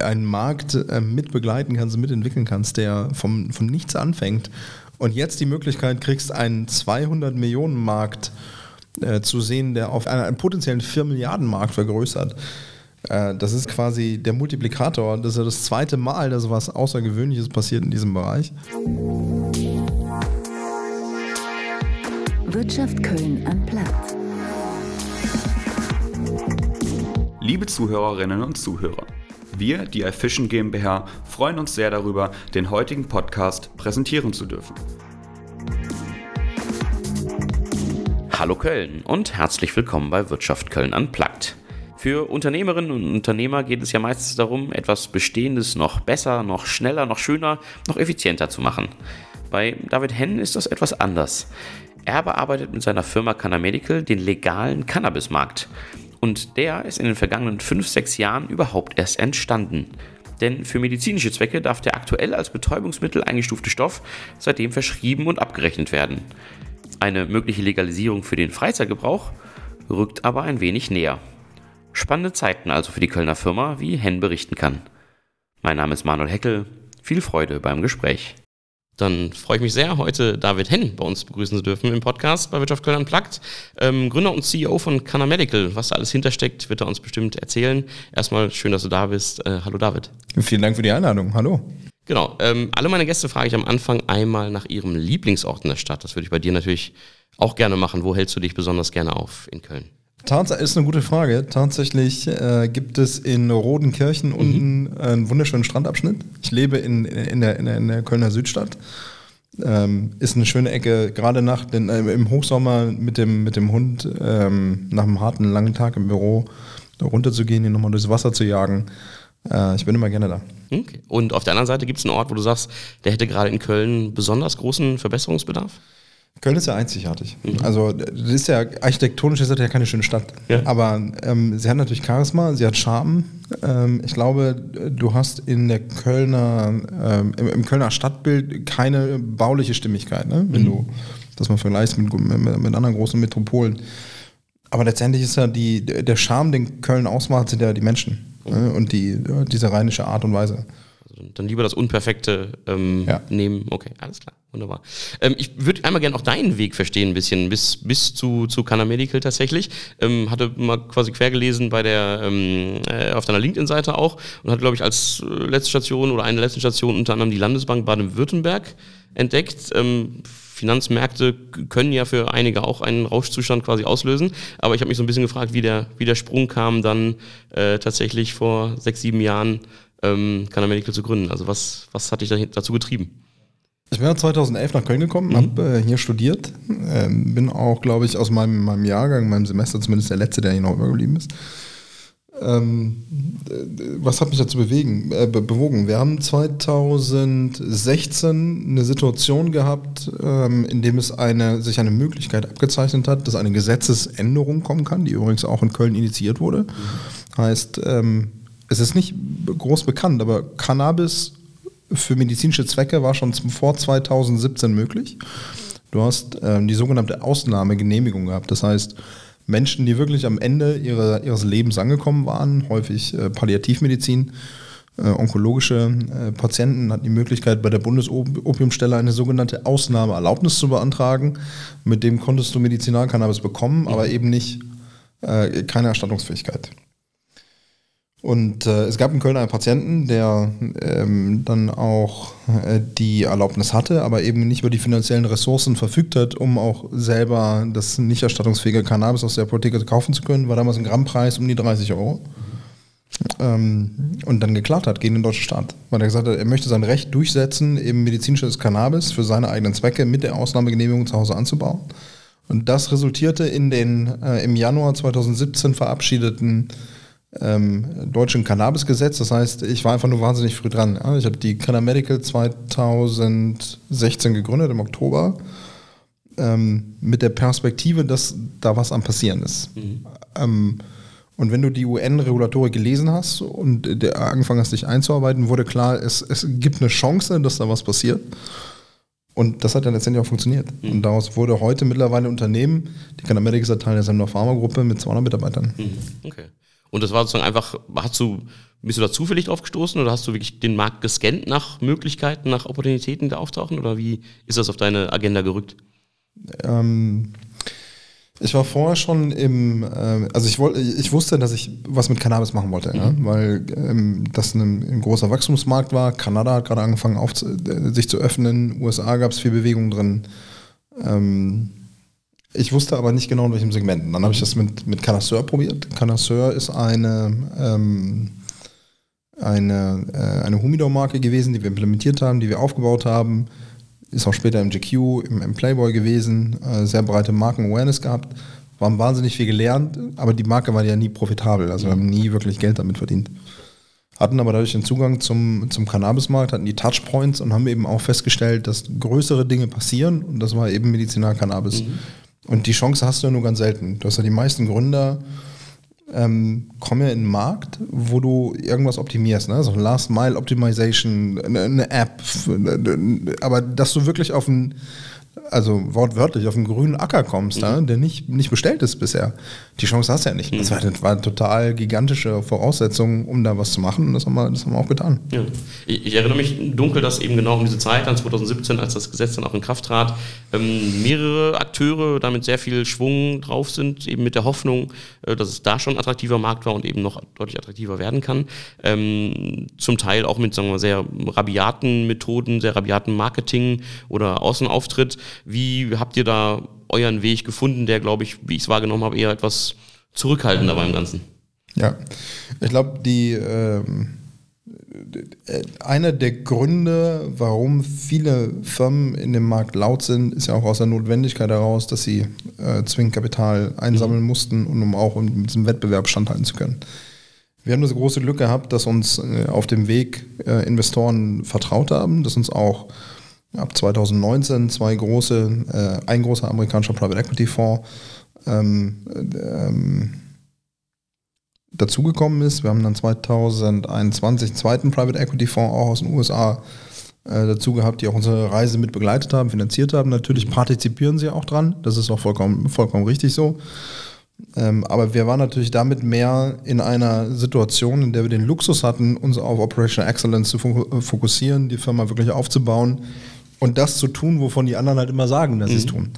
einen Markt äh, mitbegleiten kannst, mitentwickeln kannst, der vom, von nichts anfängt und jetzt die Möglichkeit kriegst, einen 200 Millionen Markt äh, zu sehen, der auf einen, einen potenziellen 4 Milliarden Markt vergrößert. Äh, das ist quasi der Multiplikator. Das ist ja das zweite Mal, dass was Außergewöhnliches passiert in diesem Bereich. Wirtschaft Köln am Platz. Liebe Zuhörerinnen und Zuhörer, wir, die iFishing GmbH, freuen uns sehr darüber, den heutigen Podcast präsentieren zu dürfen. Hallo Köln und herzlich willkommen bei Wirtschaft Köln Unplugged. Für Unternehmerinnen und Unternehmer geht es ja meistens darum, etwas Bestehendes noch besser, noch schneller, noch schöner, noch effizienter zu machen. Bei David Henn ist das etwas anders. Er bearbeitet mit seiner Firma Canna Medical den legalen Cannabismarkt. Und der ist in den vergangenen 5-6 Jahren überhaupt erst entstanden. Denn für medizinische Zwecke darf der aktuell als Betäubungsmittel eingestufte Stoff seitdem verschrieben und abgerechnet werden. Eine mögliche Legalisierung für den Freizeitgebrauch rückt aber ein wenig näher. Spannende Zeiten also für die Kölner Firma, wie Henn berichten kann. Mein Name ist Manuel Heckel. Viel Freude beim Gespräch. Dann freue ich mich sehr, heute David Henn bei uns begrüßen zu dürfen im Podcast bei Wirtschaft Köln Unplugged. Ähm, Gründer und CEO von Canna Medical. Was da alles hintersteckt, wird er uns bestimmt erzählen. Erstmal schön, dass du da bist. Äh, hallo David. Vielen Dank für die Einladung. Hallo. Genau. Ähm, alle meine Gäste frage ich am Anfang einmal nach ihrem Lieblingsort in der Stadt. Das würde ich bei dir natürlich auch gerne machen. Wo hältst du dich besonders gerne auf in Köln? Tatsächlich ist eine gute Frage. Tatsächlich äh, gibt es in Rodenkirchen mhm. unten einen wunderschönen Strandabschnitt. Ich lebe in, in, der, in, der, in der Kölner Südstadt. Ähm, ist eine schöne Ecke, gerade nach den, äh, im Hochsommer mit dem, mit dem Hund ähm, nach einem harten, langen Tag im Büro runterzugehen, ihn nochmal durchs Wasser zu jagen. Äh, ich bin immer gerne da. Okay. Und auf der anderen Seite gibt es einen Ort, wo du sagst, der hätte gerade in Köln besonders großen Verbesserungsbedarf? Köln ist ja einzigartig. Mhm. Also das ist ja architektonisch ist das ja keine schöne Stadt. Ja. Aber ähm, sie hat natürlich Charisma, sie hat Charme. Ähm, ich glaube, du hast in der Kölner, ähm, im, im, Kölner Stadtbild keine bauliche Stimmigkeit, ne? wenn mhm. du das mal vergleichst mit, mit, mit, anderen großen Metropolen. Aber letztendlich ist ja die, der Charme, den Köln ausmacht, sind ja die Menschen mhm. ne? und die, diese rheinische Art und Weise. Dann lieber das Unperfekte ähm, ja. nehmen. Okay, alles klar. Wunderbar. Ähm, ich würde einmal gerne auch deinen Weg verstehen, ein bisschen, bis, bis zu, zu Canna Medical tatsächlich. Ähm, hatte mal quasi quer gelesen bei der, ähm, äh, auf deiner LinkedIn-Seite auch und hat, glaube ich, als äh, letzte Station oder eine der letzten Stationen unter anderem die Landesbank Baden-Württemberg entdeckt. Ähm, Finanzmärkte können ja für einige auch einen Rauschzustand quasi auslösen. Aber ich habe mich so ein bisschen gefragt, wie der, wie der Sprung kam, dann äh, tatsächlich vor sechs, sieben Jahren ähm, Canna Medical zu gründen. Also was, was hat dich dazu getrieben? Ich bin 2011 nach Köln gekommen, mhm. habe äh, hier studiert, ähm, bin auch, glaube ich, aus meinem, meinem Jahrgang, meinem Semester zumindest der letzte, der hier noch übergeblieben ist. Ähm, was hat mich dazu bewegen, äh, bewogen? Wir haben 2016 eine Situation gehabt, ähm, in dem es eine, sich eine Möglichkeit abgezeichnet hat, dass eine Gesetzesänderung kommen kann, die übrigens auch in Köln initiiert wurde. Mhm. Heißt, ähm, es ist nicht groß bekannt, aber Cannabis für medizinische Zwecke war schon vor 2017 möglich. Du hast ähm, die sogenannte Ausnahmegenehmigung gehabt. Das heißt, Menschen, die wirklich am Ende ihrer, ihres Lebens angekommen waren, häufig äh, Palliativmedizin, äh, onkologische äh, Patienten, hatten die Möglichkeit, bei der Bundesopiumstelle eine sogenannte Ausnahmeerlaubnis zu beantragen. Mit dem konntest du Medizinalcannabis bekommen, aber eben nicht äh, keine Erstattungsfähigkeit. Und äh, es gab in Köln einen Patienten, der ähm, dann auch äh, die Erlaubnis hatte, aber eben nicht über die finanziellen Ressourcen verfügt hat, um auch selber das nicht erstattungsfähige Cannabis aus der Apotheke kaufen zu können. War damals ein Grammpreis um die 30 Euro. Ähm, und dann geklagt hat gegen den deutschen Staat. Weil er gesagt hat, er möchte sein Recht durchsetzen, eben medizinisches Cannabis für seine eigenen Zwecke mit der Ausnahmegenehmigung zu Hause anzubauen. Und das resultierte in den äh, im Januar 2017 verabschiedeten ähm, deutschen Cannabisgesetz. Das heißt, ich war einfach nur wahnsinnig früh dran. Ja. Ich habe die Canna Medical 2016 gegründet, im Oktober, ähm, mit der Perspektive, dass da was am Passieren ist. Mhm. Ähm, und wenn du die UN-Regulatorik gelesen hast und angefangen hast, dich einzuarbeiten, wurde klar, es, es gibt eine Chance, dass da was passiert. Und das hat dann letztendlich auch funktioniert. Mhm. Und daraus wurde heute mittlerweile ein Unternehmen, die Canna Medical ist Teil der Sender Pharma Gruppe mit 200 Mitarbeitern. Mhm. Okay. Und das war sozusagen einfach, hast du, bist du da zufällig drauf gestoßen oder hast du wirklich den Markt gescannt nach Möglichkeiten, nach Opportunitäten, die da auftauchen? Oder wie ist das auf deine Agenda gerückt? Ähm, ich war vorher schon im, äh, also ich wollte, ich wusste, dass ich was mit Cannabis machen wollte, mhm. ja, weil ähm, das ein, ein, großer Wachstumsmarkt war. Kanada hat gerade angefangen, auf, äh, sich zu öffnen. USA gab es viel Bewegung drin. Ähm, ich wusste aber nicht genau in welchem Segment. Dann habe ich das mit, mit Canasseur probiert. Canasseur ist eine, ähm, eine, äh, eine Humidor-Marke gewesen, die wir implementiert haben, die wir aufgebaut haben ist auch später im GQ, im, im Playboy gewesen, äh, sehr breite Marken-Awareness gehabt, Wir haben wahnsinnig viel gelernt, aber die Marke war ja nie profitabel, also wir haben nie wirklich Geld damit verdient. Hatten aber dadurch den Zugang zum, zum Cannabismarkt, hatten die Touchpoints und haben eben auch festgestellt, dass größere Dinge passieren und das war eben Medizinal-Cannabis. Mhm. Und die Chance hast du ja nur ganz selten. Du hast ja die meisten Gründer, ähm, kommen ja in einen Markt, wo du irgendwas optimierst, ne? so Last Mile Optimization, eine, eine App, aber dass du wirklich auf ein also wortwörtlich auf einen grünen Acker kommst, mhm. der nicht, nicht bestellt ist bisher. Die Chance hast du ja nicht. Mhm. Das, war, das war eine total gigantische Voraussetzung, um da was zu machen und das haben wir, das haben wir auch getan. Ja. Ich, ich, erinnere mich dunkel, dass eben genau um diese Zeit, dann 2017, als das Gesetz dann auch in Kraft trat, ähm, mehrere Akteure damit sehr viel Schwung drauf sind, eben mit der Hoffnung, äh, dass es da schon ein attraktiver Markt war und eben noch deutlich attraktiver werden kann. Ähm, zum Teil auch mit sagen wir, sehr rabiaten Methoden, sehr rabiaten Marketing oder Außenauftritt. Wie habt ihr da euren Weg gefunden, der, glaube ich, wie ich es wahrgenommen habe, eher etwas zurückhaltender beim Ganzen? Ja, ich glaube, die ähm, einer der Gründe, warum viele Firmen in dem Markt laut sind, ist ja auch aus der Notwendigkeit heraus, dass sie äh, zwingend Kapital einsammeln mhm. mussten, und um auch in diesem Wettbewerb standhalten zu können. Wir haben das große Glück gehabt, dass uns äh, auf dem Weg äh, Investoren vertraut haben, dass uns auch ab 2019 zwei große, äh, ein großer amerikanischer Private Equity Fonds ähm, ähm, dazugekommen ist. Wir haben dann 2021 einen zweiten Private Equity Fonds auch aus den USA äh, dazu gehabt, die auch unsere Reise mit begleitet haben, finanziert haben. Natürlich partizipieren sie auch dran, das ist auch vollkommen, vollkommen richtig so. Ähm, aber wir waren natürlich damit mehr in einer Situation, in der wir den Luxus hatten, uns auf Operational Excellence zu fokussieren, die Firma wirklich aufzubauen und das zu tun, wovon die anderen halt immer sagen, dass mhm. sie es tun.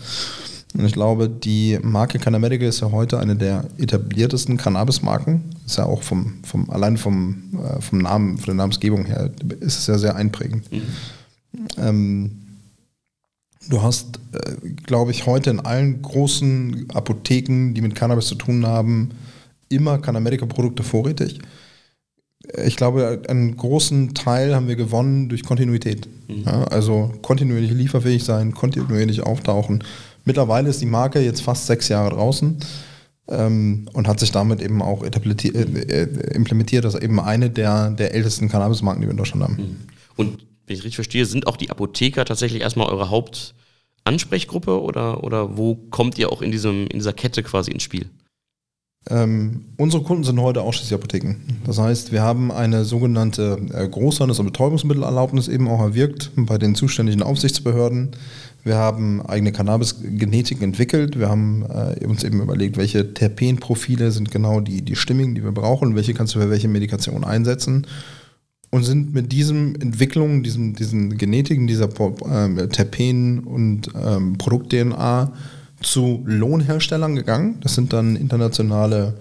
Und ich glaube, die Marke Canamedica ist ja heute eine der etabliertesten Cannabis-Marken. Ist ja auch vom, vom allein vom, äh, vom Namen, von der Namensgebung her, ist es ja sehr einprägend. Mhm. Ähm, du hast, äh, glaube ich, heute in allen großen Apotheken, die mit Cannabis zu tun haben, immer Canamedica-Produkte vorrätig ich glaube, einen großen Teil haben wir gewonnen durch Kontinuität. Mhm. Ja, also kontinuierlich lieferfähig sein, kontinuierlich auftauchen. Mittlerweile ist die Marke jetzt fast sechs Jahre draußen ähm, und hat sich damit eben auch äh, äh, implementiert als eben eine der, der ältesten Cannabismarken, die wir in Deutschland haben. Mhm. Und wenn ich richtig verstehe, sind auch die Apotheker tatsächlich erstmal eure Hauptansprechgruppe oder, oder wo kommt ihr auch in, diesem, in dieser Kette quasi ins Spiel? Ähm, unsere Kunden sind heute ausschließlich Apotheken. Das heißt, wir haben eine sogenannte äh, Großhandels- und Betäubungsmittelerlaubnis eben auch erwirkt bei den zuständigen Aufsichtsbehörden. Wir haben eigene Cannabis-Genetiken entwickelt. Wir haben äh, uns eben überlegt, welche Terpenprofile sind genau die, die stimmigen, die wir brauchen, welche kannst du für welche Medikation einsetzen. Und sind mit diesen Entwicklungen, diesen, diesen Genetiken, dieser äh, Terpen- und ähm, Produkt-DNA zu Lohnherstellern gegangen. Das sind dann internationale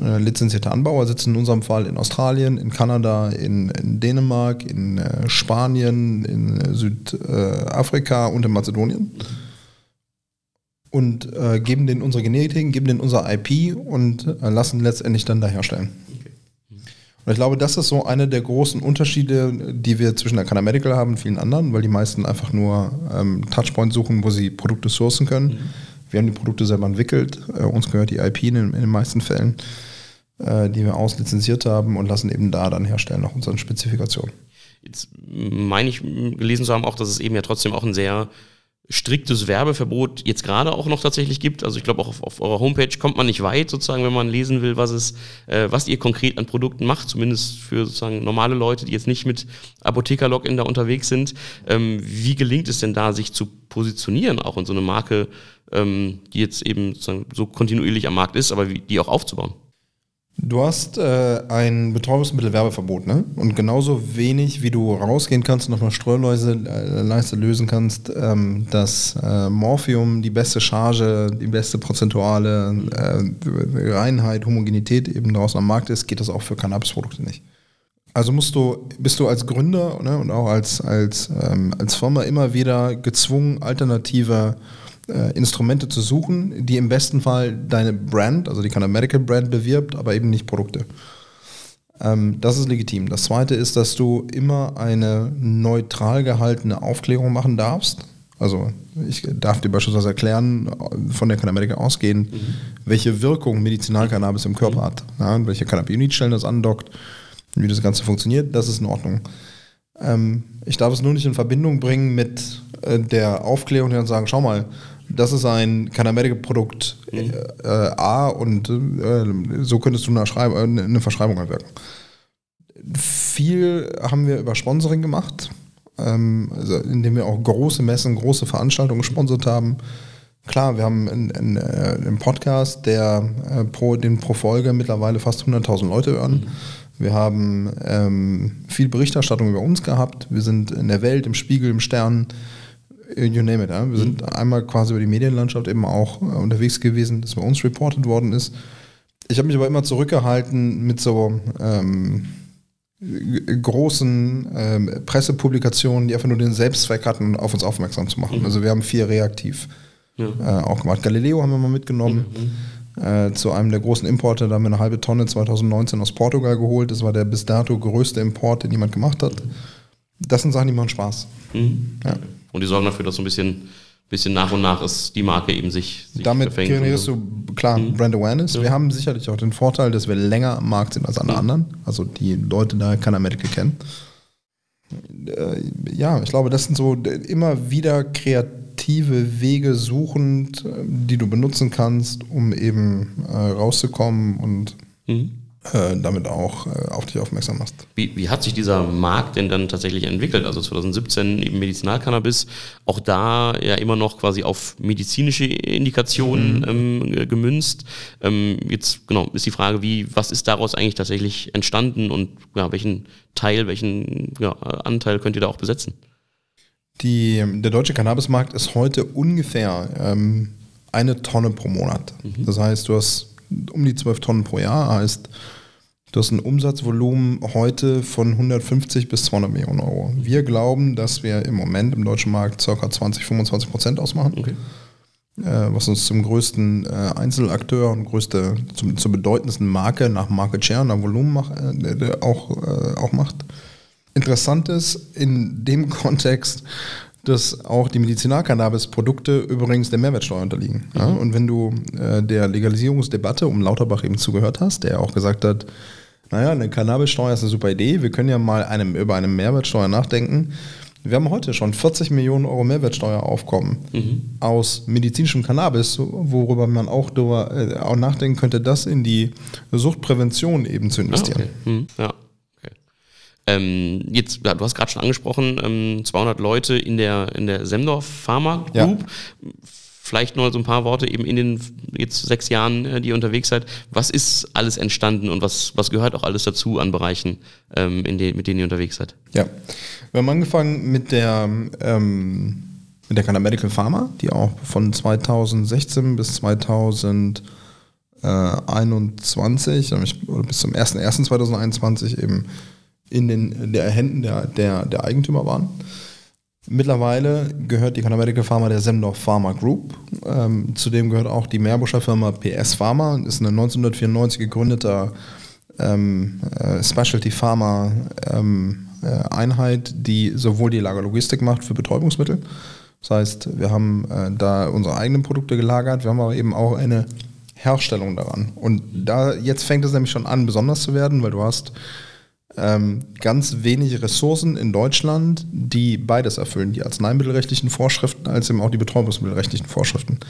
äh, lizenzierte Anbauer, sitzen in unserem Fall in Australien, in Kanada, in, in Dänemark, in äh, Spanien, in äh, Südafrika und in Mazedonien. Und äh, geben denen unsere Genetik, geben denen unser IP und äh, lassen letztendlich dann da herstellen. Und ich glaube, das ist so einer der großen Unterschiede, die wir zwischen der Medical haben und vielen anderen, weil die meisten einfach nur ähm, Touchpoints suchen, wo sie Produkte sourcen können. Mhm. Wir haben die Produkte selber entwickelt, äh, uns gehört die IP in, in den meisten Fällen, äh, die wir auslizenziert haben und lassen eben da dann herstellen nach unseren Spezifikationen. Jetzt meine ich gelesen zu haben auch, dass es eben ja trotzdem auch ein sehr striktes Werbeverbot jetzt gerade auch noch tatsächlich gibt. Also ich glaube auch auf, auf, eurer Homepage kommt man nicht weit, sozusagen, wenn man lesen will, was es, äh, was ihr konkret an Produkten macht, zumindest für sozusagen normale Leute, die jetzt nicht mit Apotheker-Login da unterwegs sind. Ähm, wie gelingt es denn da, sich zu positionieren, auch in so eine Marke, ähm, die jetzt eben so kontinuierlich am Markt ist, aber wie, die auch aufzubauen? Du hast äh, ein Betäubungsmittelwerbeverbot, ne? Und genauso wenig, wie du rausgehen kannst und auf einer Streuläuse lösen kannst, ähm, dass äh, Morphium die beste Charge, die beste prozentuale äh, Reinheit, Homogenität eben draußen am Markt ist, geht das auch für Cannabisprodukte nicht. Also musst du, bist du als Gründer ne, und auch als, als, ähm, als Firma immer wieder gezwungen, alternative äh, Instrumente zu suchen, die im besten Fall deine Brand, also die Kind Medical Brand bewirbt, aber eben nicht Produkte. Ähm, das ist legitim. Das zweite ist, dass du immer eine neutral gehaltene Aufklärung machen darfst. Also ich darf dir beispielsweise erklären, von der Cannabis ausgehend, mhm. welche Wirkung Medizinalcannabis im Körper hat, ja, welche Cannabinoidstellen das andockt, wie das Ganze funktioniert, das ist in Ordnung. Ähm, ich darf es nur nicht in Verbindung bringen mit äh, der Aufklärung, die dann sagen, schau mal, das ist ein Cannabis-Produkt mhm. äh, A und äh, so könntest du eine, Schreib eine Verschreibung erwirken. Viel haben wir über Sponsoring gemacht, ähm, also indem wir auch große Messen, große Veranstaltungen gesponsert haben. Klar, wir haben einen, einen, einen Podcast, der äh, pro, den pro Folge mittlerweile fast 100.000 Leute hören. Mhm. Wir haben ähm, viel Berichterstattung über uns gehabt. Wir sind in der Welt, im Spiegel, im Stern, you name it. Ja? Wir sind mhm. einmal quasi über die Medienlandschaft eben auch äh, unterwegs gewesen, dass bei uns reported worden ist. Ich habe mich aber immer zurückgehalten mit so ähm, großen ähm, Pressepublikationen, die einfach nur den Selbstzweck hatten, auf uns aufmerksam zu machen. Mhm. Also wir haben viel reaktiv ja. äh, auch gemacht. Galileo haben wir mal mitgenommen. Mhm. Äh, zu einem der großen Importe, da haben wir eine halbe Tonne 2019 aus Portugal geholt. Das war der bis dato größte Import, den jemand gemacht hat. Das sind Sachen, die machen Spaß. Mhm. Ja. Und die sorgen dafür, dass so ein bisschen, bisschen nach und nach ist die Marke eben sich, sich Damit generierst du, klar, mhm. Brand Awareness. Ja. Wir haben sicherlich auch den Vorteil, dass wir länger am Markt sind als alle mhm. anderen. Also die Leute da keiner Medical kennen. Äh, ja, ich glaube, das sind so immer wieder kreative Wege suchend, äh, die du benutzen kannst, um eben äh, rauszukommen und mhm. Äh, damit auch äh, auf dich aufmerksam machst. Wie, wie, hat sich dieser Markt denn dann tatsächlich entwickelt? Also 2017 eben Medizinalcannabis, auch da ja immer noch quasi auf medizinische Indikationen mhm. ähm, gemünzt. Ähm, jetzt genau ist die Frage, wie was ist daraus eigentlich tatsächlich entstanden und ja, welchen Teil, welchen ja, Anteil könnt ihr da auch besetzen? Die, der deutsche Cannabismarkt ist heute ungefähr ähm, eine Tonne pro Monat. Mhm. Das heißt, du hast um die 12 Tonnen pro Jahr, heißt Du hast ein Umsatzvolumen heute von 150 bis 200 Millionen Euro. Wir glauben, dass wir im Moment im deutschen Markt ca. 20, 25 Prozent ausmachen. Okay. Äh, was uns zum größten äh, Einzelakteur und größte, zum, zur bedeutendsten Marke nach Market Share, nach Volumen mach, äh, auch, äh, auch macht. Interessant ist in dem Kontext, dass auch die Medizinalcannabis-Produkte übrigens der Mehrwertsteuer unterliegen. Mhm. Ja? Und wenn du äh, der Legalisierungsdebatte um Lauterbach eben zugehört hast, der auch gesagt hat, naja, eine Cannabissteuer ist eine super Idee. Wir können ja mal einem, über eine Mehrwertsteuer nachdenken. Wir haben heute schon 40 Millionen Euro Mehrwertsteueraufkommen mhm. aus medizinischem Cannabis, worüber man auch, darüber, äh, auch nachdenken könnte, das in die Suchtprävention eben zu investieren. Ah, okay. mhm. Ja. Ähm, jetzt, du hast gerade schon angesprochen, ähm, 200 Leute in der, in der Semdorf Pharma Group. Ja vielleicht noch so ein paar Worte eben in den jetzt sechs Jahren, äh, die ihr unterwegs seid. Was ist alles entstanden und was, was gehört auch alles dazu an Bereichen, ähm, in den, mit denen ihr unterwegs seid? Ja, wir haben angefangen mit der, ähm, mit der Canada Medical Pharma, die auch von 2016 bis 2021, oder bis zum 01.01.2021 eben in den der Händen der, der, der Eigentümer waren. Mittlerweile gehört die Canamedical Pharma der Semdorf Pharma Group. Ähm, zudem gehört auch die Meerbuscher Firma PS Pharma. Ist eine 1994 gegründete ähm, äh, Specialty Pharma ähm, äh, Einheit, die sowohl die Lagerlogistik macht für Betäubungsmittel. Das heißt, wir haben äh, da unsere eigenen Produkte gelagert. Wir haben aber eben auch eine Herstellung daran. Und da jetzt fängt es nämlich schon an, besonders zu werden, weil du hast ähm, ganz wenig Ressourcen in Deutschland, die beides erfüllen, die arzneimittelrechtlichen Vorschriften als eben auch die betäubungsmittelrechtlichen Vorschriften.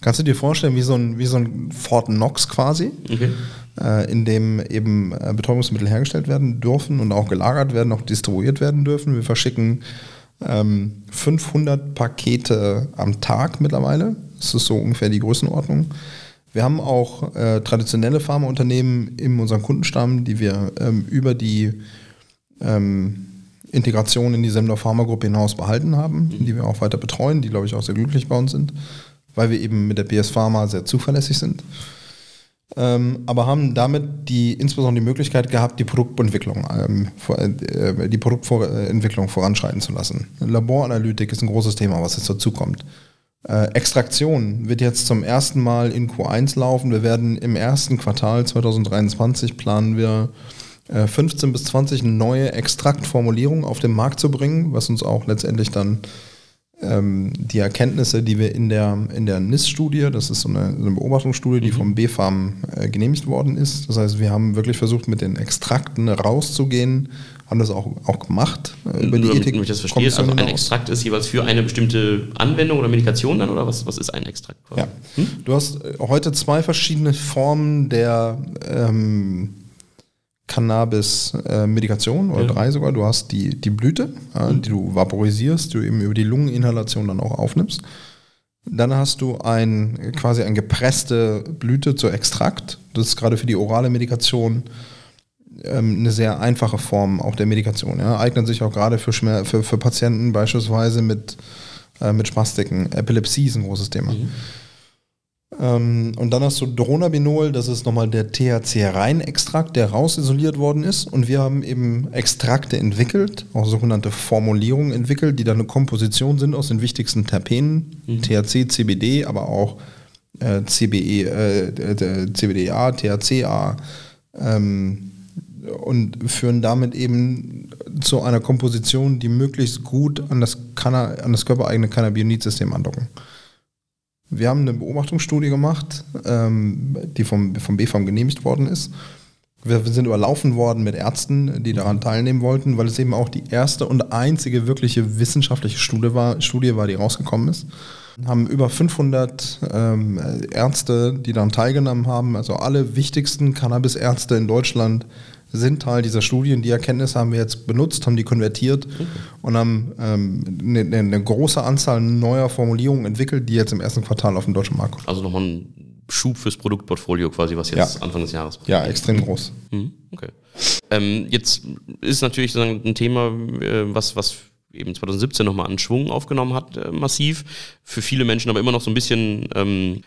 Kannst du dir vorstellen, wie so ein, wie so ein Fort Knox quasi, okay. äh, in dem eben äh, Betäubungsmittel hergestellt werden dürfen und auch gelagert werden, auch distribuiert werden dürfen. Wir verschicken ähm, 500 Pakete am Tag mittlerweile. Das ist so ungefähr die Größenordnung. Wir haben auch äh, traditionelle Pharmaunternehmen in unserem Kundenstamm, die wir ähm, über die ähm, Integration in die Semler Pharmagruppe hinaus behalten haben, mhm. die wir auch weiter betreuen, die, glaube ich, auch sehr glücklich bei uns sind, weil wir eben mit der BS Pharma sehr zuverlässig sind. Ähm, aber haben damit die, insbesondere die Möglichkeit gehabt, die Produktentwicklung, ähm, äh, die Produktentwicklung voranschreiten zu lassen. Laboranalytik ist ein großes Thema, was jetzt dazu kommt. Äh, Extraktion wird jetzt zum ersten Mal in Q1 laufen. Wir werden im ersten Quartal 2023 planen wir 15 äh, bis 20 neue Extraktformulierungen auf den Markt zu bringen, was uns auch letztendlich dann ähm, die Erkenntnisse, die wir in der, in der NIS-Studie, das ist so eine, so eine Beobachtungsstudie, die mhm. vom BfArM äh, genehmigt worden ist. Das heißt, wir haben wirklich versucht, mit den Extrakten rauszugehen, haben das auch, auch gemacht äh, über die Ethik. Ich das verstehe, also ein Extrakt ist jeweils für eine bestimmte Anwendung oder Medikation dann oder was, was ist ein Extrakt? Ja. Hm? Du hast äh, heute zwei verschiedene Formen der ähm, Cannabis-Medikation oder ja. drei sogar. Du hast die, die Blüte, äh, die du vaporisierst, die du eben über die Lungeninhalation dann auch aufnimmst. Dann hast du ein, quasi eine gepresste Blüte zur Extrakt. Das ist gerade für die orale Medikation ähm, eine sehr einfache Form auch der Medikation. Ja. Eignet sich auch gerade für, für, für Patienten beispielsweise mit, äh, mit Spastiken. Epilepsie ist ein großes Thema. Mhm. Ähm, und dann hast du Dronabinol, das ist nochmal der THC-Reinextrakt, der rausisoliert worden ist. Und wir haben eben Extrakte entwickelt, auch sogenannte Formulierungen entwickelt, die dann eine Komposition sind aus den wichtigsten Terpenen, mhm. THC, CBD, aber auch äh, CBE, äh, CBDA, THCA. Ähm, und führen damit eben zu einer Komposition, die möglichst gut an das, Canna an das körpereigene Cannabinoid-System andocken. Wir haben eine Beobachtungsstudie gemacht, ähm, die vom, vom BFAM genehmigt worden ist. Wir sind überlaufen worden mit Ärzten, die daran teilnehmen wollten, weil es eben auch die erste und einzige wirkliche wissenschaftliche Studie war, Studie war die rausgekommen ist. Wir haben über 500 ähm, Ärzte, die daran teilgenommen haben, also alle wichtigsten Cannabis-Ärzte in Deutschland sind Teil dieser Studien. Die Erkenntnisse haben wir jetzt benutzt, haben die konvertiert okay. und haben ähm, eine, eine, große Anzahl neuer Formulierungen entwickelt, die jetzt im ersten Quartal auf dem deutschen Markt kommen. Also nochmal ein Schub fürs Produktportfolio quasi, was jetzt ja. Anfang des Jahres passiert. Ja, extrem groß. Mhm. Okay. Ähm, jetzt ist natürlich ein Thema, äh, was, was eben 2017 nochmal an Schwung aufgenommen hat, äh, massiv. Für viele Menschen aber immer noch so ein bisschen ähm,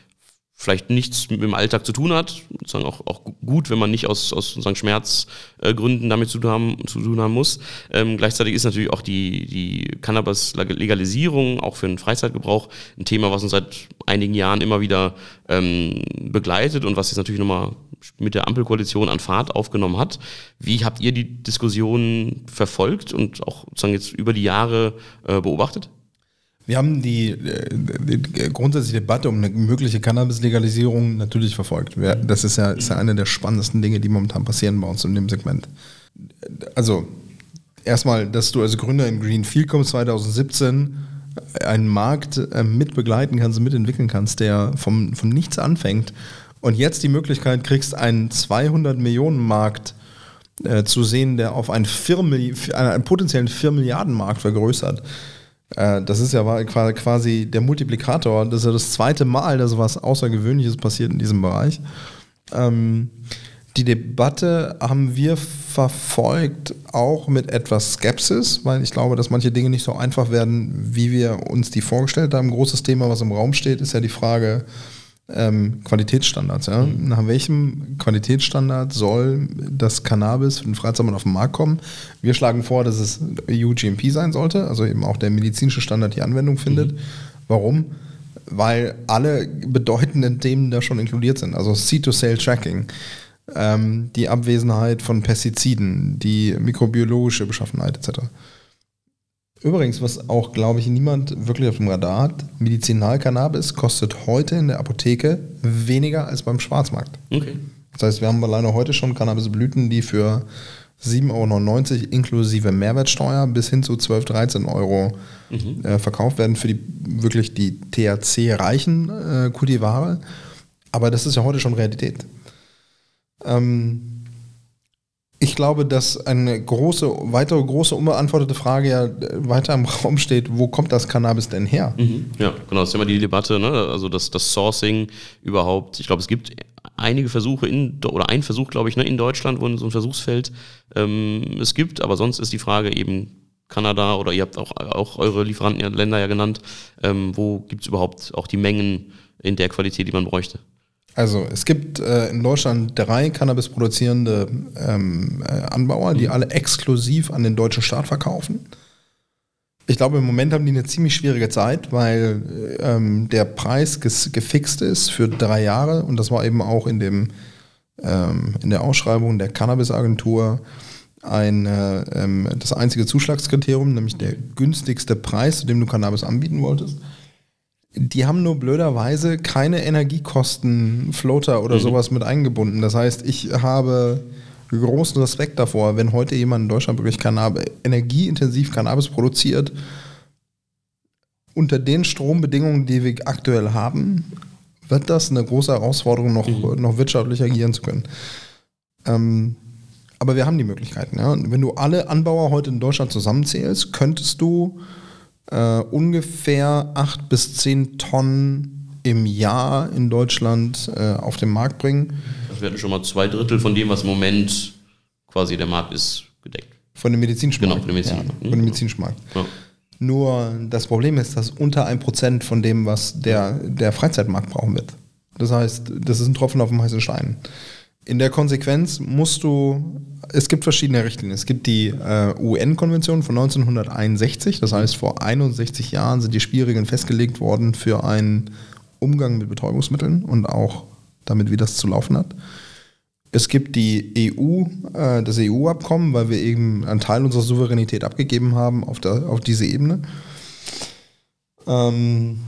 vielleicht nichts mit dem Alltag zu tun hat, sozusagen auch, auch gut, wenn man nicht aus, aus sozusagen Schmerzgründen damit zu tun haben, zu tun haben muss. Ähm, gleichzeitig ist natürlich auch die, die Cannabis-Legalisierung auch für den Freizeitgebrauch ein Thema, was uns seit einigen Jahren immer wieder ähm, begleitet und was jetzt natürlich nochmal mit der Ampelkoalition an Fahrt aufgenommen hat. Wie habt ihr die Diskussion verfolgt und auch sozusagen jetzt über die Jahre äh, beobachtet? Wir haben die, äh, die, die, grundsätzliche Debatte um eine mögliche Cannabis-Legalisierung natürlich verfolgt. Wir, das ist ja, ist ja eine der spannendsten Dinge, die momentan passieren bei uns in dem Segment. Also, erstmal, dass du als Gründer in Greenfield kommst 2017, einen Markt äh, mitbegleiten kannst, mitentwickeln kannst, der vom, von nichts anfängt und jetzt die Möglichkeit kriegst, einen 200 Millionen Markt äh, zu sehen, der auf einen, 4 einen potenziellen 4 Milliarden Markt vergrößert das ist ja quasi der Multiplikator. Das ist ja das zweite Mal, dass was Außergewöhnliches passiert in diesem Bereich. Ähm, die Debatte haben wir verfolgt, auch mit etwas Skepsis, weil ich glaube, dass manche Dinge nicht so einfach werden, wie wir uns die vorgestellt haben. Ein großes Thema, was im Raum steht, ist ja die Frage, ähm, Qualitätsstandards. Ja? Mhm. Nach welchem Qualitätsstandard soll das Cannabis für den Freizeitmann auf den Markt kommen? Wir schlagen vor, dass es EU-GMP sein sollte, also eben auch der medizinische Standard die Anwendung findet. Mhm. Warum? Weil alle bedeutenden Themen da schon inkludiert sind. Also Seed-to-Sale-Tracking, ähm, die Abwesenheit von Pestiziden, die mikrobiologische Beschaffenheit etc. Übrigens, was auch, glaube ich, niemand wirklich auf dem Radar hat, Medizinalcannabis kostet heute in der Apotheke weniger als beim Schwarzmarkt. Okay. Das heißt, wir haben alleine heute schon Cannabisblüten, die für 7,99 Euro inklusive Mehrwertsteuer bis hin zu 12, 13 Euro mhm. äh, verkauft werden für die wirklich die THC-reichen äh, Kultivare. Aber das ist ja heute schon Realität. Ähm, ich glaube, dass eine große, weitere große unbeantwortete Frage ja weiter im Raum steht, wo kommt das Cannabis denn her? Mhm. Ja, genau, das ist immer die Debatte, ne? also das, das Sourcing überhaupt. Ich glaube, es gibt einige Versuche in, oder ein Versuch, glaube ich, ne, in Deutschland, wo so ein Versuchsfeld ähm, es gibt, aber sonst ist die Frage eben Kanada oder ihr habt auch, auch eure Lieferantenländer ja genannt, ähm, wo gibt es überhaupt auch die Mengen in der Qualität, die man bräuchte? Also es gibt äh, in Deutschland drei Cannabis produzierende ähm, äh, Anbauer, die mhm. alle exklusiv an den deutschen Staat verkaufen. Ich glaube, im Moment haben die eine ziemlich schwierige Zeit, weil ähm, der Preis gefixt ist für drei Jahre und das war eben auch in, dem, ähm, in der Ausschreibung der Cannabis-Agentur ein, äh, ähm, das einzige Zuschlagskriterium, nämlich der günstigste Preis, zu dem du Cannabis anbieten wolltest. Die haben nur blöderweise keine Energiekosten, Floater oder mhm. sowas mit eingebunden. Das heißt, ich habe großen Respekt davor, wenn heute jemand in Deutschland wirklich Cannabis, energieintensiv Cannabis produziert, unter den Strombedingungen, die wir aktuell haben, wird das eine große Herausforderung, noch, mhm. noch wirtschaftlich agieren zu können. Ähm, aber wir haben die Möglichkeiten. Ja? Wenn du alle Anbauer heute in Deutschland zusammenzählst, könntest du äh, ungefähr 8 bis 10 Tonnen im Jahr in Deutschland äh, auf den Markt bringen. Das wären schon mal zwei Drittel von dem, was im Moment quasi der Markt ist, gedeckt. Von dem medizinischen genau, Markt. Von dem medizinischen, ja, von dem medizinischen Markt. Ja. Nur das Problem ist, dass unter 1% von dem, was der, der Freizeitmarkt brauchen wird. Das heißt, das ist ein Tropfen auf dem heißen Stein. In der Konsequenz musst du, es gibt verschiedene Richtlinien. Es gibt die äh, UN-Konvention von 1961, das heißt vor 61 Jahren sind die Spielregeln festgelegt worden für einen Umgang mit Betäubungsmitteln und auch damit, wie das zu laufen hat. Es gibt die EU, äh, das EU-Abkommen, weil wir eben einen Teil unserer Souveränität abgegeben haben auf, der, auf diese Ebene. Ähm,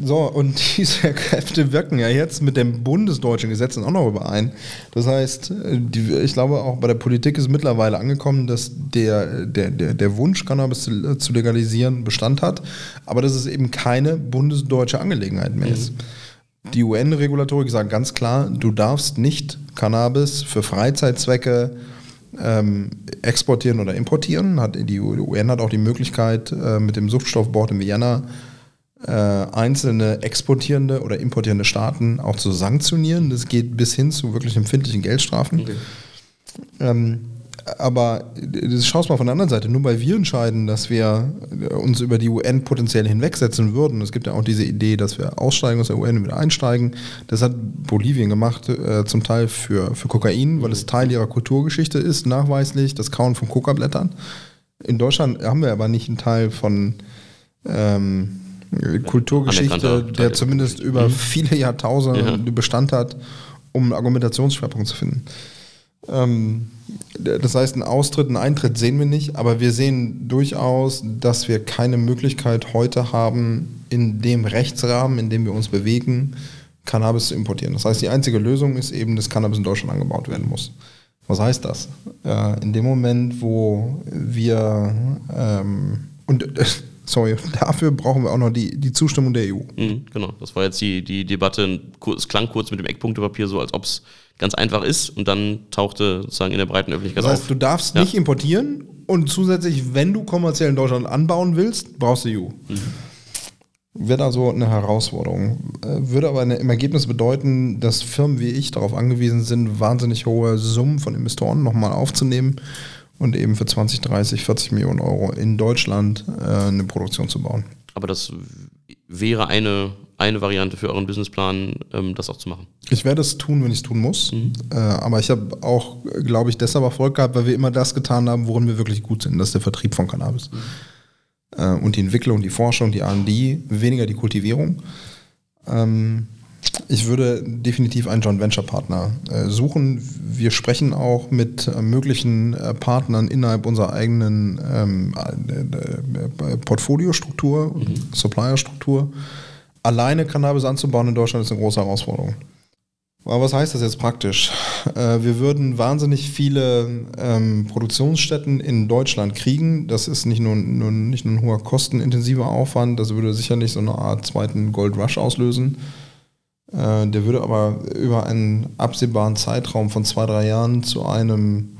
so, und diese Kräfte wirken ja jetzt mit dem bundesdeutschen Gesetz auch noch überein. Das heißt, die, ich glaube, auch bei der Politik ist mittlerweile angekommen, dass der, der, der, der Wunsch, Cannabis zu, zu, legalisieren, Bestand hat, aber dass es eben keine bundesdeutsche Angelegenheit mehr ist. Die UN-Regulatorik sagt ganz klar, du darfst nicht Cannabis für Freizeitzwecke ähm, exportieren oder importieren. Hat, die UN hat auch die Möglichkeit, äh, mit dem Suchtstoffboard in Vienna äh, einzelne exportierende oder importierende Staaten auch zu sanktionieren. Das geht bis hin zu wirklich empfindlichen Geldstrafen. Okay. Ähm, aber das schaust mal von der anderen Seite. Nur weil wir entscheiden, dass wir uns über die UN potenziell hinwegsetzen würden, es gibt ja auch diese Idee, dass wir aussteigen aus der UN und wieder einsteigen. Das hat Bolivien gemacht, äh, zum Teil für, für Kokain, weil es Teil ihrer Kulturgeschichte ist, nachweislich, das Kauen von Coca-Blättern. In Deutschland haben wir aber nicht einen Teil von ähm, Kulturgeschichte, der zumindest über mhm. viele Jahrtausende ja. Bestand hat, um einen Argumentationsschwerpunkt zu finden. Ähm, das heißt, einen Austritt, einen Eintritt sehen wir nicht, aber wir sehen durchaus, dass wir keine Möglichkeit heute haben, in dem Rechtsrahmen, in dem wir uns bewegen, Cannabis zu importieren. Das heißt, die einzige Lösung ist eben, dass Cannabis in Deutschland angebaut werden muss. Was heißt das? Äh, in dem Moment, wo wir ähm, und sorry, dafür brauchen wir auch noch die, die Zustimmung der EU. Mhm, genau, das war jetzt die, die Debatte. Es klang kurz mit dem Eckpunktepapier so, als ob es ganz einfach ist und dann tauchte sozusagen in der breiten Öffentlichkeit das heißt, auf. Du darfst ja. nicht importieren und zusätzlich, wenn du kommerziell in Deutschland anbauen willst, brauchst du EU. Mhm. Wird also eine Herausforderung. Äh, würde aber im Ergebnis bedeuten, dass Firmen wie ich darauf angewiesen sind, wahnsinnig hohe Summen von Investoren nochmal aufzunehmen und eben für 20, 30, 40 Millionen Euro in Deutschland äh, eine Produktion zu bauen. Aber das wäre eine, eine Variante für euren Businessplan, ähm, das auch zu machen. Ich werde es tun, wenn ich es tun muss. Mhm. Äh, aber ich habe auch, glaube ich, deshalb Erfolg gehabt, weil wir immer das getan haben, worin wir wirklich gut sind. Das ist der Vertrieb von Cannabis. Mhm. Äh, und die Entwicklung, die Forschung, die R&D, weniger die Kultivierung. Ähm, ich würde definitiv einen Joint Venture Partner äh, suchen. Wir sprechen auch mit äh, möglichen äh, Partnern innerhalb unserer eigenen ähm, äh, Portfoliostruktur, mhm. Supplierstruktur. Alleine Cannabis anzubauen in Deutschland ist eine große Herausforderung. Aber was heißt das jetzt praktisch? Wir würden wahnsinnig viele ähm, Produktionsstätten in Deutschland kriegen. Das ist nicht nur, nur, nicht nur ein hoher kostenintensiver Aufwand, das würde sicherlich so eine Art zweiten Gold Rush auslösen der würde aber über einen absehbaren Zeitraum von zwei, drei Jahren zu einem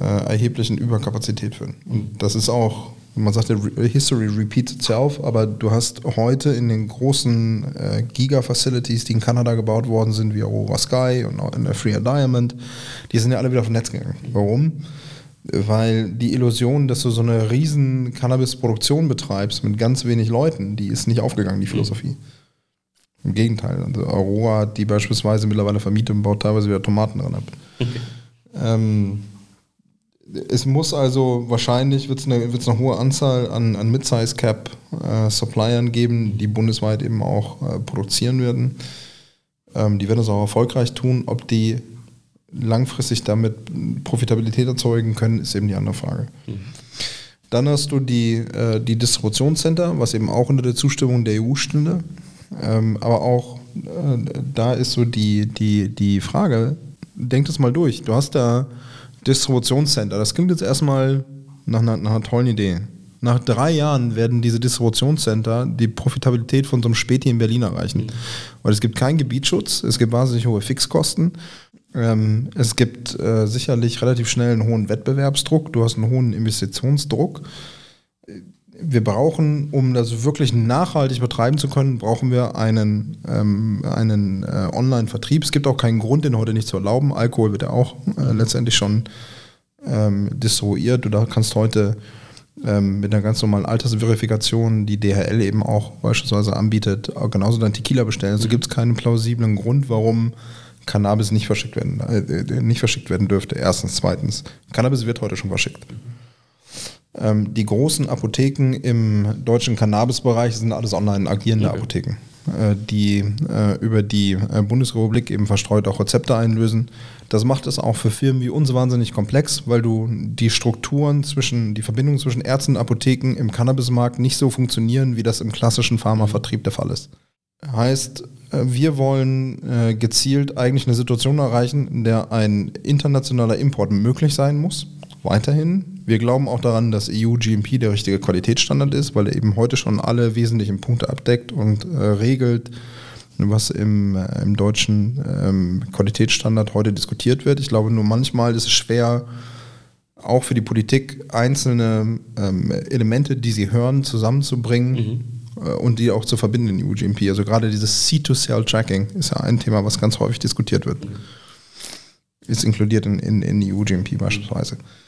äh, erheblichen Überkapazität führen. Und das ist auch, man sagt History repeats itself, aber du hast heute in den großen äh, Giga-Facilities, die in Kanada gebaut worden sind, wie Aurora Sky und in der Freer Diamond, die sind ja alle wieder vom Netz gegangen. Warum? Weil die Illusion, dass du so eine riesen Cannabis-Produktion betreibst mit ganz wenig Leuten, die ist nicht aufgegangen, die Philosophie. Im Gegenteil. Also Aurora, die beispielsweise mittlerweile vermietet und baut teilweise wieder Tomaten dran ab. Okay. Ähm, es muss also wahrscheinlich wird es eine, wird's eine hohe Anzahl an, an Mid-Size-Cap-Suppliern äh, geben, die bundesweit eben auch äh, produzieren werden. Ähm, die werden das auch erfolgreich tun. Ob die langfristig damit Profitabilität erzeugen können, ist eben die andere Frage. Mhm. Dann hast du die, äh, die Distributionscenter, was eben auch unter der Zustimmung der EU stünde. Ähm, aber auch äh, da ist so die, die, die Frage, denk das mal durch. Du hast da Distributionscenter. Das klingt jetzt erstmal nach einer, nach einer tollen Idee. Nach drei Jahren werden diese Distributionscenter die Profitabilität von so einem Späti in Berlin erreichen. Mhm. Weil es gibt keinen Gebietsschutz, es gibt wahnsinnig hohe Fixkosten, ähm, es gibt äh, sicherlich relativ schnell einen hohen Wettbewerbsdruck, du hast einen hohen Investitionsdruck. Wir brauchen, um das wirklich nachhaltig betreiben zu können, brauchen wir einen, ähm, einen äh, Online-Vertrieb. Es gibt auch keinen Grund, den heute nicht zu erlauben. Alkohol wird ja auch äh, letztendlich schon ähm, distribuiert. Du kannst heute ähm, mit einer ganz normalen Altersverifikation, die DHL eben auch beispielsweise anbietet, genauso dein Tequila bestellen. Also gibt es keinen plausiblen Grund, warum Cannabis nicht verschickt werden, äh, nicht verschickt werden dürfte. Erstens, zweitens. Cannabis wird heute schon verschickt. Ähm, die großen Apotheken im deutschen Cannabis-Bereich sind alles online agierende okay. Apotheken, äh, die äh, über die äh, Bundesrepublik eben verstreut auch Rezepte einlösen. Das macht es auch für Firmen wie uns wahnsinnig komplex, weil du die Strukturen zwischen, die Verbindung zwischen Ärzten und Apotheken im Cannabismarkt nicht so funktionieren, wie das im klassischen Pharmavertrieb der Fall ist. Heißt, äh, wir wollen äh, gezielt eigentlich eine Situation erreichen, in der ein internationaler Import möglich sein muss. Weiterhin. Wir glauben auch daran, dass EU-GMP der richtige Qualitätsstandard ist, weil er eben heute schon alle wesentlichen Punkte abdeckt und äh, regelt, was im, äh, im deutschen ähm, Qualitätsstandard heute diskutiert wird. Ich glaube nur manchmal ist es schwer, auch für die Politik einzelne ähm, Elemente, die sie hören, zusammenzubringen. Mhm äh, und die auch zu verbinden in UGMP. Also gerade dieses C-to-Cell-Tracking ist ja ein Thema, was ganz häufig diskutiert wird. Ist inkludiert in, in, in UGMP beispielsweise. Äh,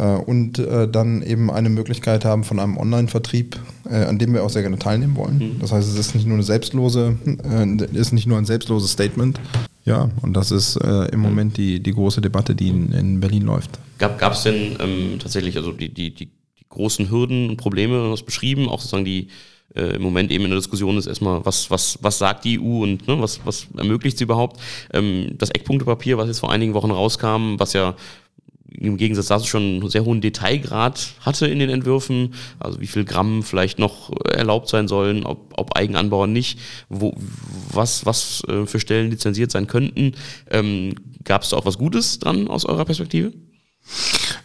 und äh, dann eben eine Möglichkeit haben von einem Online-Vertrieb, an dem wir auch sehr gerne teilnehmen wollen. Mhm. Das heißt, es ist nicht nur eine selbstlose, ist nicht nur ein selbstloses Statement. Ja, und das ist im Moment die, die große Debatte, die in, in Berlin läuft. Gab es denn ähm, tatsächlich, also die, die, die großen Hürden und Probleme was beschrieben, auch sozusagen die äh, im Moment eben in der Diskussion ist erstmal, was, was, was sagt die EU und ne, was, was ermöglicht sie überhaupt. Ähm, das Eckpunktepapier, was jetzt vor einigen Wochen rauskam, was ja im Gegensatz dazu schon einen sehr hohen Detailgrad hatte in den Entwürfen, also wie viel Gramm vielleicht noch erlaubt sein sollen, ob, ob Eigenanbauer nicht, wo, was, was äh, für Stellen lizenziert sein könnten. Ähm, Gab es da auch was Gutes dran aus eurer Perspektive?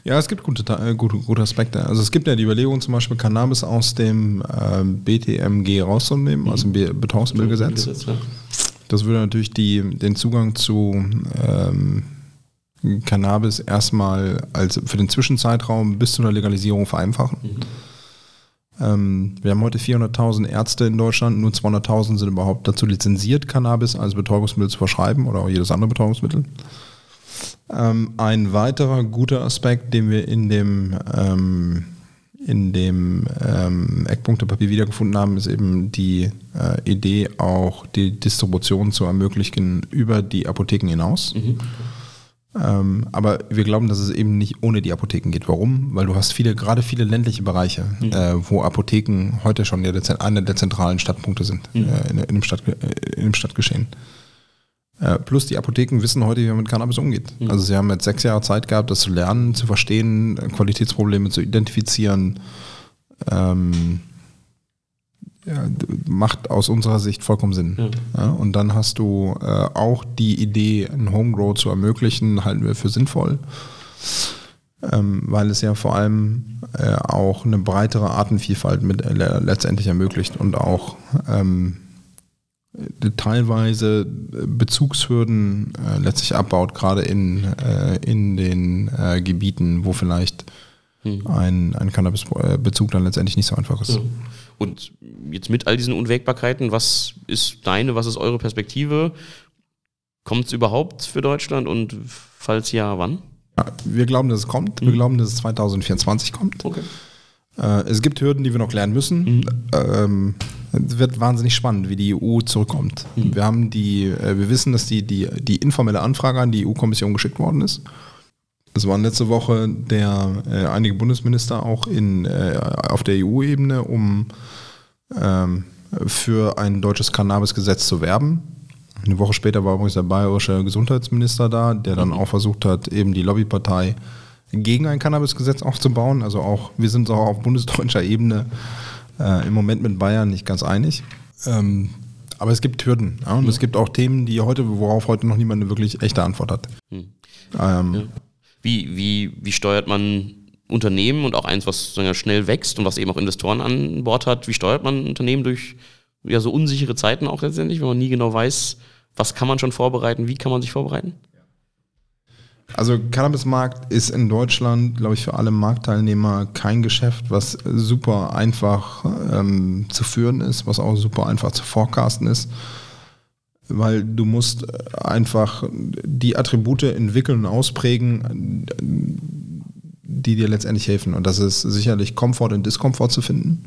Ja, es gibt gute, äh, gute, gute Aspekte. Also es gibt ja die Überlegung, zum Beispiel Cannabis aus dem äh, BTMG rauszunehmen, mhm. also dem Betonmittelgesetz. Ja. Das würde natürlich die, den Zugang zu ähm, Cannabis erstmal als für den Zwischenzeitraum bis zu einer Legalisierung vereinfachen. Mhm. Ähm, wir haben heute 400.000 Ärzte in Deutschland, nur 200.000 sind überhaupt dazu lizenziert, Cannabis als Betäubungsmittel zu verschreiben oder auch jedes andere Betäubungsmittel. Ähm, ein weiterer guter Aspekt, den wir in dem, ähm, in dem ähm, Eckpunktepapier wiedergefunden haben, ist eben die äh, Idee, auch die Distribution zu ermöglichen über die Apotheken hinaus. Mhm. Ähm, aber wir glauben, dass es eben nicht ohne die Apotheken geht. Warum? Weil du hast viele, gerade viele ländliche Bereiche, mhm. äh, wo Apotheken heute schon der, einer der zentralen Stadtpunkte sind mhm. äh, in, in, dem Stadt, äh, in dem Stadtgeschehen. Äh, plus die Apotheken wissen heute, wie man mit Cannabis umgeht. Mhm. Also sie haben jetzt sechs Jahre Zeit gehabt, das zu lernen, zu verstehen, Qualitätsprobleme zu identifizieren. Ähm, ja, macht aus unserer Sicht vollkommen Sinn. Ja. Ja, und dann hast du äh, auch die Idee, ein Homegrow zu ermöglichen, halten wir für sinnvoll. Ähm, weil es ja vor allem äh, auch eine breitere Artenvielfalt mit, äh, letztendlich ermöglicht und auch ähm, äh, teilweise äh, Bezugshürden äh, letztlich abbaut, gerade in, äh, in den Gebieten, wo vielleicht Hm. ein, ein Cannabis-Bezug dann letztendlich nicht so einfach ist. Und jetzt mit all diesen Unwägbarkeiten, was ist deine, was ist eure Perspektive? Kommt es überhaupt für Deutschland und falls ja, wann? Ja, wir glauben, dass es kommt. Wir glauben, dass es 2024 kommt. Okay. Äh, es gibt Hürden, die wir noch klären müssen. Ähm, es wird wahnsinnig spannend, wie die EU zurückkommt. Wir haben die, äh, wir wissen, dass die, die, die informelle Anfrage an die EU-Kommission geschickt worden ist. Es waren letzte Woche der, äh, einige Bundesminister auch in, äh, auf der EU-Ebene, um ähm, für ein deutsches Cannabis-Gesetz zu werben. Eine Woche später war übrigens der bayerische Gesundheitsminister da, der dann auch versucht hat, eben die Lobbypartei gegen ein Cannabis-Gesetz aufzubauen. Also auch, wir sind auch auf bundesdeutscher Ebene äh, im Moment mit Bayern nicht ganz einig. Ähm, aber es gibt Hürden. Ja, und es gibt auch Themen, die heute, worauf heute noch niemand eine wirklich echte Antwort hat. Ähm, Wie, wie, wie steuert man Unternehmen und auch eins, was schnell wächst und was eben auch Investoren an Bord hat, wie steuert man Unternehmen durch ja, so unsichere Zeiten auch letztendlich, wenn man nie genau weiß, was kann man schon vorbereiten, wie kann man sich vorbereiten? Also Cannabismarkt ist in Deutschland, glaube ich, für alle Marktteilnehmer kein Geschäft, was super einfach ähm, zu führen ist, was auch super einfach zu forecasten ist, weil du musst einfach die Attribute entwickeln und ausprägen, die dir letztendlich helfen. Und das ist sicherlich Komfort und Diskomfort zu finden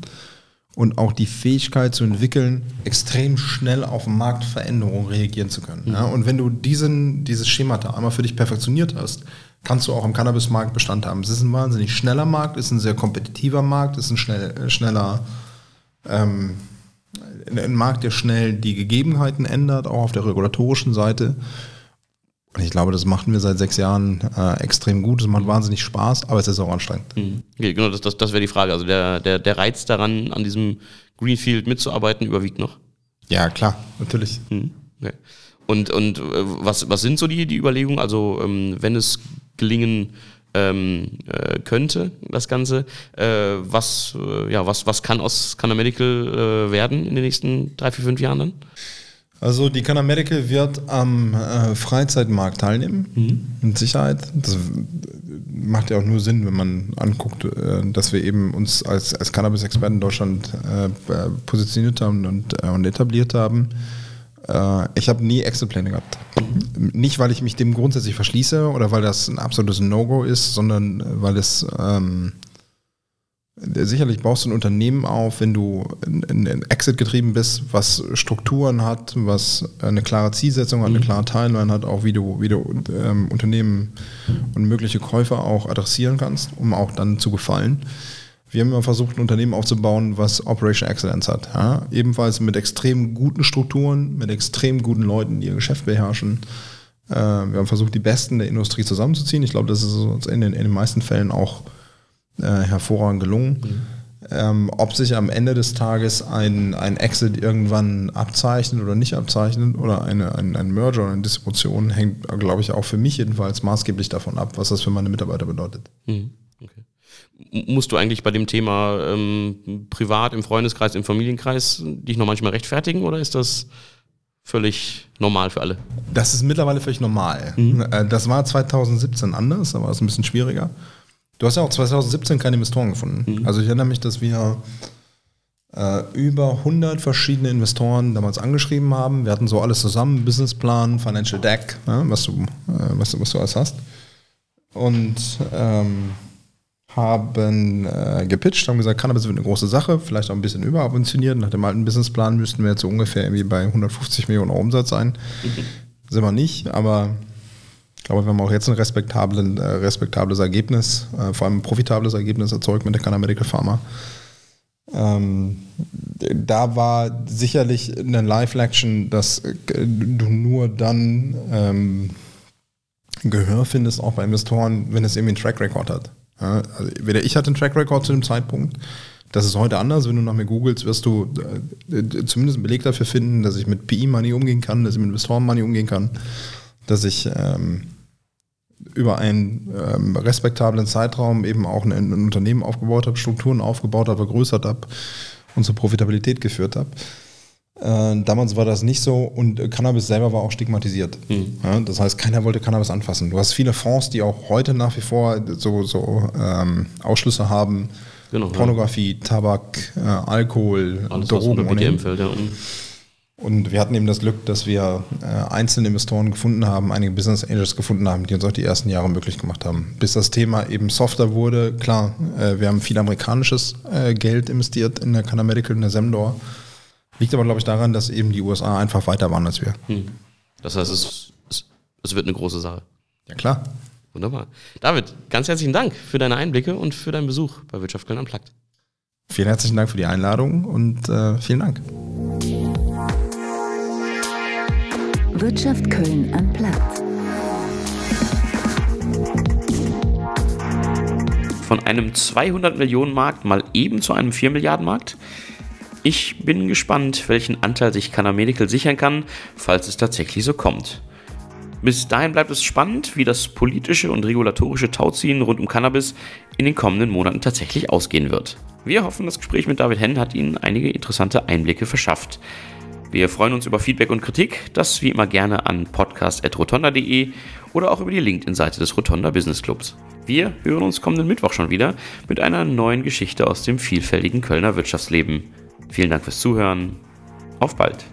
und auch die Fähigkeit zu entwickeln, extrem schnell auf Marktveränderungen reagieren zu können. Ja, und wenn du diesen, dieses Schemata einmal für dich perfektioniert hast, kannst du auch im Cannabismarkt Bestand haben. Es ist ein wahnsinnig schneller Markt, es ist ein sehr kompetitiver Markt, es ist ein schnell, schneller ähm, ein Markt, der schnell die Gegebenheiten ändert, auch auf der regulatorischen Seite. Und ich glaube, das machen wir seit sechs Jahren äh, extrem gut. Es macht wahnsinnig Spaß, aber es ist auch anstrengend. Okay, genau, das, das, das wäre die Frage. Also der, der, der Reiz daran, an diesem Greenfield mitzuarbeiten, überwiegt noch. Ja, klar, natürlich. Mhm. Okay. Und, und äh, was, was sind so die, die Überlegungen? Also, ähm, wenn es gelingen ähm, äh, könnte, das Ganze, äh, was, äh, ja, was, was kann aus Canna Medical äh, werden in den nächsten drei, vier, fünf Jahren dann? Also die Canna Medical wird am äh, Freizeitmarkt teilnehmen, mit Sicherheit. Das macht ja auch nur Sinn, wenn man anguckt, äh, dass wir eben uns als, als Cannabis-Experten in Deutschland positioniert haben und, und etabliert haben. Äh, ich habe nie Excel-Pläne gehabt. Nicht, weil ich mich dem grundsätzlich verschließe oder weil das ein absolutes No-Go ist, sondern äh, weil es ähm, sicherlich baust du ein Unternehmen auf, wenn du in, in, in Exit getrieben bist, was Strukturen hat, was eine klare Zielsetzung hat, eine klare Timeline hat, auch wie du, wie du ähm, Unternehmen und mögliche Käufer auch adressieren kannst, um auch dann zu gefallen. Wir haben immer versucht, ein Unternehmen aufzubauen, was Operation Excellence hat. Ja? Ebenfalls mit extrem guten Strukturen, mit extrem guten Leuten, die ihr Geschäft beherrschen. Äh, wir haben versucht, die Besten der Industrie zusammenzuziehen. Ich glaube, das ist uns in den, in den meisten Fällen auch äh, hervorragend gelungen. Ähm, ob sich am Ende des Tages ein, ein Exit irgendwann abzeichnet oder nicht abzeichnet oder eine, ein, ein Merger oder eine Distribution, hängt, glaube ich, auch für mich jedenfalls maßgeblich davon ab, was das für meine Mitarbeiter bedeutet. Mhm. Okay. Musst du eigentlich bei dem Thema ähm, privat, im Freundeskreis, im Familienkreis dich noch manchmal rechtfertigen oder ist das völlig normal für alle? Das ist mittlerweile völlig normal. Äh, Das war 2017 anders, war es ein bisschen schwieriger. Du hast ja auch 2017 keine Investoren gefunden. Also ich erinnere mich, dass wir äh, über 100 verschiedene Investoren damals angeschrieben haben. Wir hatten so alles zusammen, Businessplan, Financial Deck, ja, was, du, äh, was, was du alles hast. Und ähm, haben äh, gepitcht, haben gesagt, Cannabis wird eine große Sache, vielleicht auch ein bisschen überabventioniert. Nach dem alten Businessplan müssten wir jetzt so ungefähr irgendwie bei 150 Millionen Euro Umsatz sein. Sind wir nicht, aber ich glaube, wir haben auch jetzt ein respektablen, äh, respektables Ergebnis, äh, vor allem ein profitables Ergebnis erzeugt mit der Canna Medical Pharma. Ähm, da war sicherlich eine Live-Action, dass äh, du nur dann ähm, Gehör findest, auch bei Investoren, wenn es irgendwie einen Track Record hat. Ja, also weder ich hatte einen Track Record zu dem Zeitpunkt. Das ist heute anders. Wenn du nach mir googelst, wirst du äh, zumindest einen Beleg dafür finden, dass ich mit PI-Money umgehen kann, dass ich mit Investoren-Money umgehen kann, dass ich ähm, über einen ähm, respektablen Zeitraum eben auch ein, ein Unternehmen aufgebaut habe, Strukturen aufgebaut habe, vergrößert habe und zur Profitabilität geführt habe. Äh, damals war das nicht so und Cannabis selber war auch stigmatisiert. Mhm. Ja, das heißt, keiner wollte Cannabis anfassen. Du hast viele Fonds, die auch heute nach wie vor so, so ähm, Ausschlüsse haben. Genau, Pornografie, ja. Tabak, äh, Alkohol, Alles, Drogen. Was BDM-Feld, ja. Und wir hatten eben das Glück, dass wir äh, einzelne Investoren gefunden haben, einige Business Angels gefunden haben, die uns auch die ersten Jahre möglich gemacht haben. Bis das Thema eben softer wurde, klar, äh, wir haben viel amerikanisches äh, Geld investiert in der Canna Medical, in der Semdor. Liegt aber, glaube ich, daran, dass eben die USA einfach weiter waren als wir. Hm. Das heißt, es, es, es wird eine große Sache. Ja, klar. Wunderbar. David, ganz herzlichen Dank für deine Einblicke und für deinen Besuch bei Wirtschaft Köln Unplugged. Vielen herzlichen Dank für die Einladung und äh, vielen Dank. Wirtschaft Köln am Platz. Von einem 200 Millionen Markt mal eben zu einem 4 Milliarden Markt? Ich bin gespannt, welchen Anteil sich Canna Medical sichern kann, falls es tatsächlich so kommt. Bis dahin bleibt es spannend, wie das politische und regulatorische Tauziehen rund um Cannabis in den kommenden Monaten tatsächlich ausgehen wird. Wir hoffen, das Gespräch mit David Henn hat Ihnen einige interessante Einblicke verschafft. Wir freuen uns über Feedback und Kritik, das wie immer gerne an podcast.rotonda.de oder auch über die LinkedIn-Seite des Rotonda Business Clubs. Wir hören uns kommenden Mittwoch schon wieder mit einer neuen Geschichte aus dem vielfältigen Kölner Wirtschaftsleben. Vielen Dank fürs Zuhören. Auf bald.